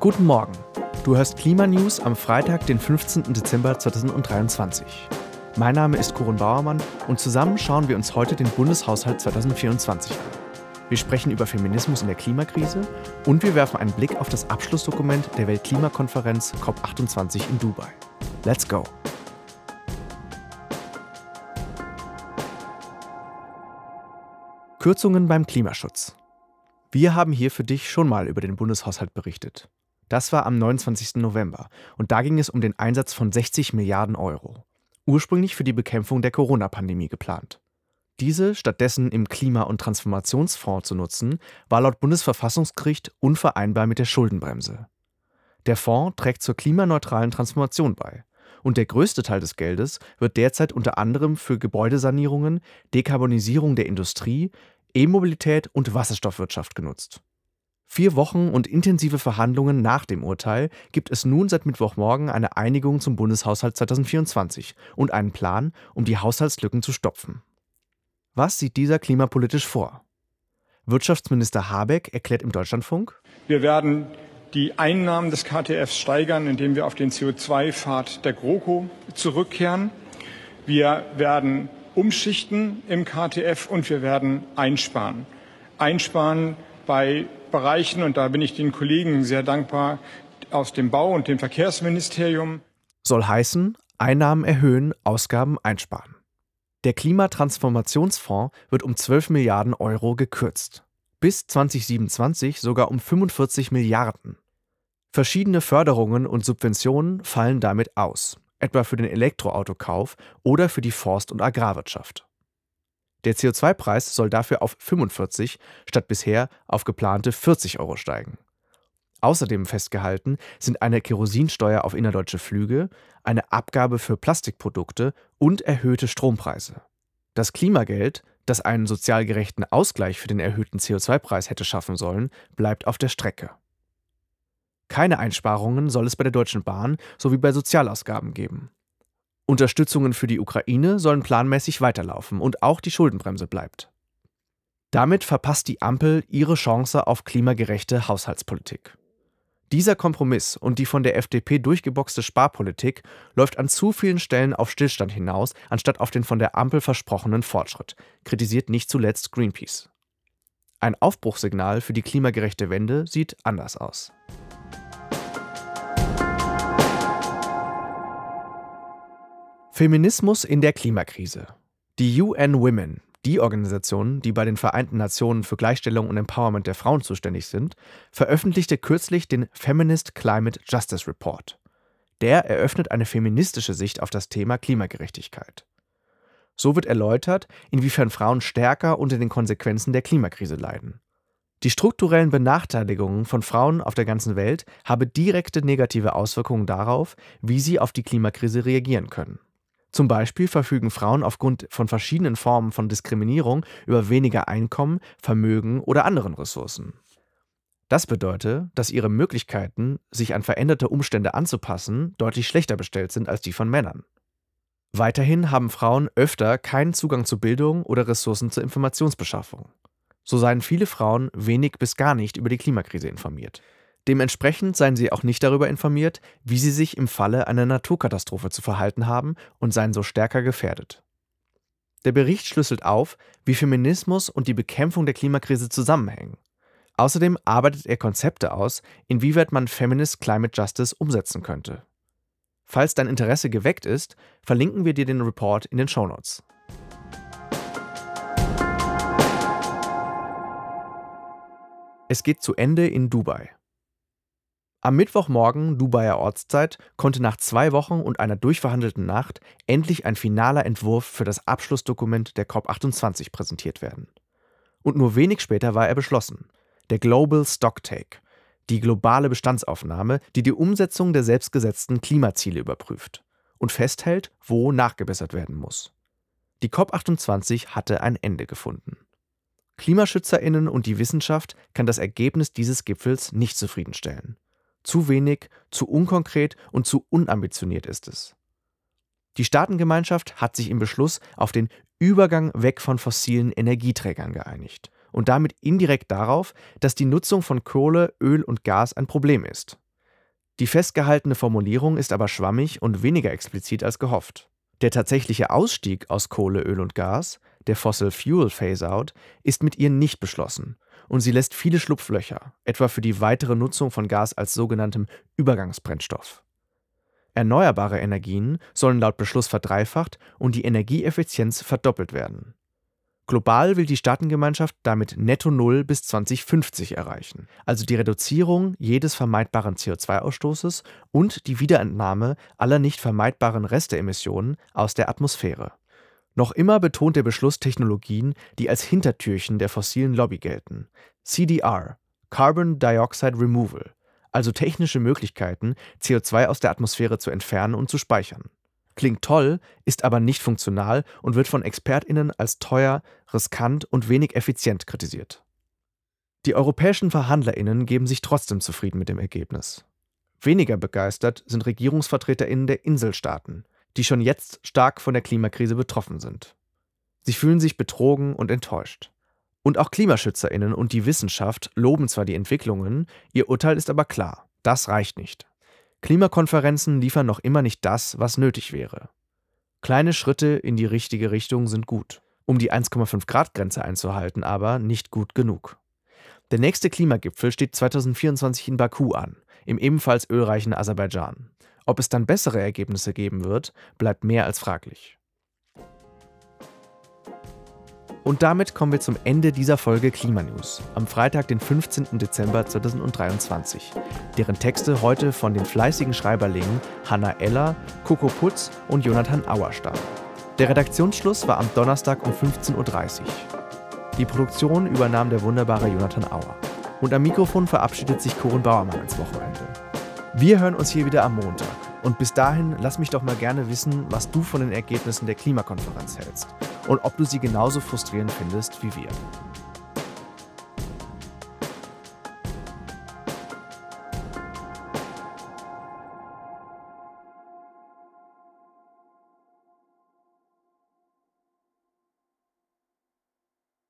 Guten Morgen. Du hörst Klimanews am Freitag, den 15. Dezember 2023. Mein Name ist Corin Bauermann und zusammen schauen wir uns heute den Bundeshaushalt 2024 an. Wir sprechen über Feminismus in der Klimakrise und wir werfen einen Blick auf das Abschlussdokument der Weltklimakonferenz COP28 in Dubai. Let's go! Kürzungen beim Klimaschutz. Wir haben hier für dich schon mal über den Bundeshaushalt berichtet. Das war am 29. November und da ging es um den Einsatz von 60 Milliarden Euro. Ursprünglich für die Bekämpfung der Corona-Pandemie geplant. Diese stattdessen im Klima- und Transformationsfonds zu nutzen, war laut Bundesverfassungsgericht unvereinbar mit der Schuldenbremse. Der Fonds trägt zur klimaneutralen Transformation bei. Und der größte Teil des Geldes wird derzeit unter anderem für Gebäudesanierungen, Dekarbonisierung der Industrie, E-Mobilität und Wasserstoffwirtschaft genutzt. Vier Wochen und intensive Verhandlungen nach dem Urteil gibt es nun seit Mittwochmorgen eine Einigung zum Bundeshaushalt 2024 und einen Plan, um die Haushaltslücken zu stopfen. Was sieht dieser klimapolitisch vor? Wirtschaftsminister Habeck erklärt im Deutschlandfunk, wir werden die Einnahmen des KTFs steigern, indem wir auf den CO2-Pfad der GroKo zurückkehren. Wir werden umschichten im KTF und wir werden einsparen. Einsparen bei Bereichen, und da bin ich den Kollegen sehr dankbar, aus dem Bau- und dem Verkehrsministerium. Soll heißen, Einnahmen erhöhen, Ausgaben einsparen. Der Klimatransformationsfonds wird um 12 Milliarden Euro gekürzt bis 2027 sogar um 45 Milliarden. Verschiedene Förderungen und Subventionen fallen damit aus, etwa für den Elektroautokauf oder für die Forst- und Agrarwirtschaft. Der CO2-Preis soll dafür auf 45 statt bisher auf geplante 40 Euro steigen. Außerdem festgehalten sind eine Kerosinsteuer auf innerdeutsche Flüge, eine Abgabe für Plastikprodukte und erhöhte Strompreise. Das Klimageld das einen sozial gerechten Ausgleich für den erhöhten CO2-Preis hätte schaffen sollen, bleibt auf der Strecke. Keine Einsparungen soll es bei der Deutschen Bahn sowie bei Sozialausgaben geben. Unterstützungen für die Ukraine sollen planmäßig weiterlaufen und auch die Schuldenbremse bleibt. Damit verpasst die Ampel ihre Chance auf klimagerechte Haushaltspolitik. Dieser Kompromiss und die von der FDP durchgeboxte Sparpolitik läuft an zu vielen Stellen auf Stillstand hinaus, anstatt auf den von der Ampel versprochenen Fortschritt, kritisiert nicht zuletzt Greenpeace. Ein Aufbruchssignal für die klimagerechte Wende sieht anders aus. Feminismus in der Klimakrise. Die UN Women, die Organisation, die bei den Vereinten Nationen für Gleichstellung und Empowerment der Frauen zuständig sind, veröffentlichte kürzlich den Feminist Climate Justice Report. Der eröffnet eine feministische Sicht auf das Thema Klimagerechtigkeit. So wird erläutert, inwiefern Frauen stärker unter den Konsequenzen der Klimakrise leiden. Die strukturellen Benachteiligungen von Frauen auf der ganzen Welt haben direkte negative Auswirkungen darauf, wie sie auf die Klimakrise reagieren können. Zum Beispiel verfügen Frauen aufgrund von verschiedenen Formen von Diskriminierung über weniger Einkommen, Vermögen oder anderen Ressourcen. Das bedeutet, dass ihre Möglichkeiten, sich an veränderte Umstände anzupassen, deutlich schlechter bestellt sind als die von Männern. Weiterhin haben Frauen öfter keinen Zugang zu Bildung oder Ressourcen zur Informationsbeschaffung. So seien viele Frauen wenig bis gar nicht über die Klimakrise informiert. Dementsprechend seien sie auch nicht darüber informiert, wie sie sich im Falle einer Naturkatastrophe zu verhalten haben und seien so stärker gefährdet. Der Bericht schlüsselt auf, wie Feminismus und die Bekämpfung der Klimakrise zusammenhängen. Außerdem arbeitet er Konzepte aus, inwieweit man Feminist Climate Justice umsetzen könnte. Falls dein Interesse geweckt ist, verlinken wir dir den Report in den Shownotes. Es geht zu Ende in Dubai. Am Mittwochmorgen Dubaier Ortszeit konnte nach zwei Wochen und einer durchverhandelten Nacht endlich ein finaler Entwurf für das Abschlussdokument der COP28 präsentiert werden. Und nur wenig später war er beschlossen. Der Global Stocktake, die globale Bestandsaufnahme, die die Umsetzung der selbstgesetzten Klimaziele überprüft und festhält, wo nachgebessert werden muss. Die COP28 hatte ein Ende gefunden. KlimaschützerInnen und die Wissenschaft kann das Ergebnis dieses Gipfels nicht zufriedenstellen. Zu wenig, zu unkonkret und zu unambitioniert ist es. Die Staatengemeinschaft hat sich im Beschluss auf den Übergang weg von fossilen Energieträgern geeinigt und damit indirekt darauf, dass die Nutzung von Kohle, Öl und Gas ein Problem ist. Die festgehaltene Formulierung ist aber schwammig und weniger explizit als gehofft. Der tatsächliche Ausstieg aus Kohle, Öl und Gas, der Fossil Fuel Phase-out, ist mit ihr nicht beschlossen und sie lässt viele Schlupflöcher, etwa für die weitere Nutzung von Gas als sogenanntem Übergangsbrennstoff. Erneuerbare Energien sollen laut Beschluss verdreifacht und die Energieeffizienz verdoppelt werden. Global will die Staatengemeinschaft damit Netto Null bis 2050 erreichen, also die Reduzierung jedes vermeidbaren CO2-Ausstoßes und die Wiederentnahme aller nicht vermeidbaren Resteemissionen aus der Atmosphäre. Noch immer betont der Beschluss Technologien, die als Hintertürchen der fossilen Lobby gelten. CDR, Carbon Dioxide Removal, also technische Möglichkeiten, CO2 aus der Atmosphäre zu entfernen und zu speichern. Klingt toll, ist aber nicht funktional und wird von ExpertInnen als teuer, riskant und wenig effizient kritisiert. Die europäischen VerhandlerInnen geben sich trotzdem zufrieden mit dem Ergebnis. Weniger begeistert sind RegierungsvertreterInnen der Inselstaaten, die schon jetzt stark von der Klimakrise betroffen sind. Sie fühlen sich betrogen und enttäuscht. Und auch KlimaschützerInnen und die Wissenschaft loben zwar die Entwicklungen, ihr Urteil ist aber klar: das reicht nicht. Klimakonferenzen liefern noch immer nicht das, was nötig wäre. Kleine Schritte in die richtige Richtung sind gut, um die 1,5 Grad Grenze einzuhalten, aber nicht gut genug. Der nächste Klimagipfel steht 2024 in Baku an, im ebenfalls ölreichen Aserbaidschan. Ob es dann bessere Ergebnisse geben wird, bleibt mehr als fraglich. Und damit kommen wir zum Ende dieser Folge Klimanews am Freitag, den 15. Dezember 2023, deren Texte heute von den fleißigen Schreiberlingen Hanna Eller, Coco Putz und Jonathan Auer stammen. Der Redaktionsschluss war am Donnerstag um 15.30 Uhr. Die Produktion übernahm der wunderbare Jonathan Auer. Und am Mikrofon verabschiedet sich Corin Bauermann ins Wochenende. Wir hören uns hier wieder am Montag. Und bis dahin lass mich doch mal gerne wissen, was du von den Ergebnissen der Klimakonferenz hältst und ob du sie genauso frustrierend findest wie wir.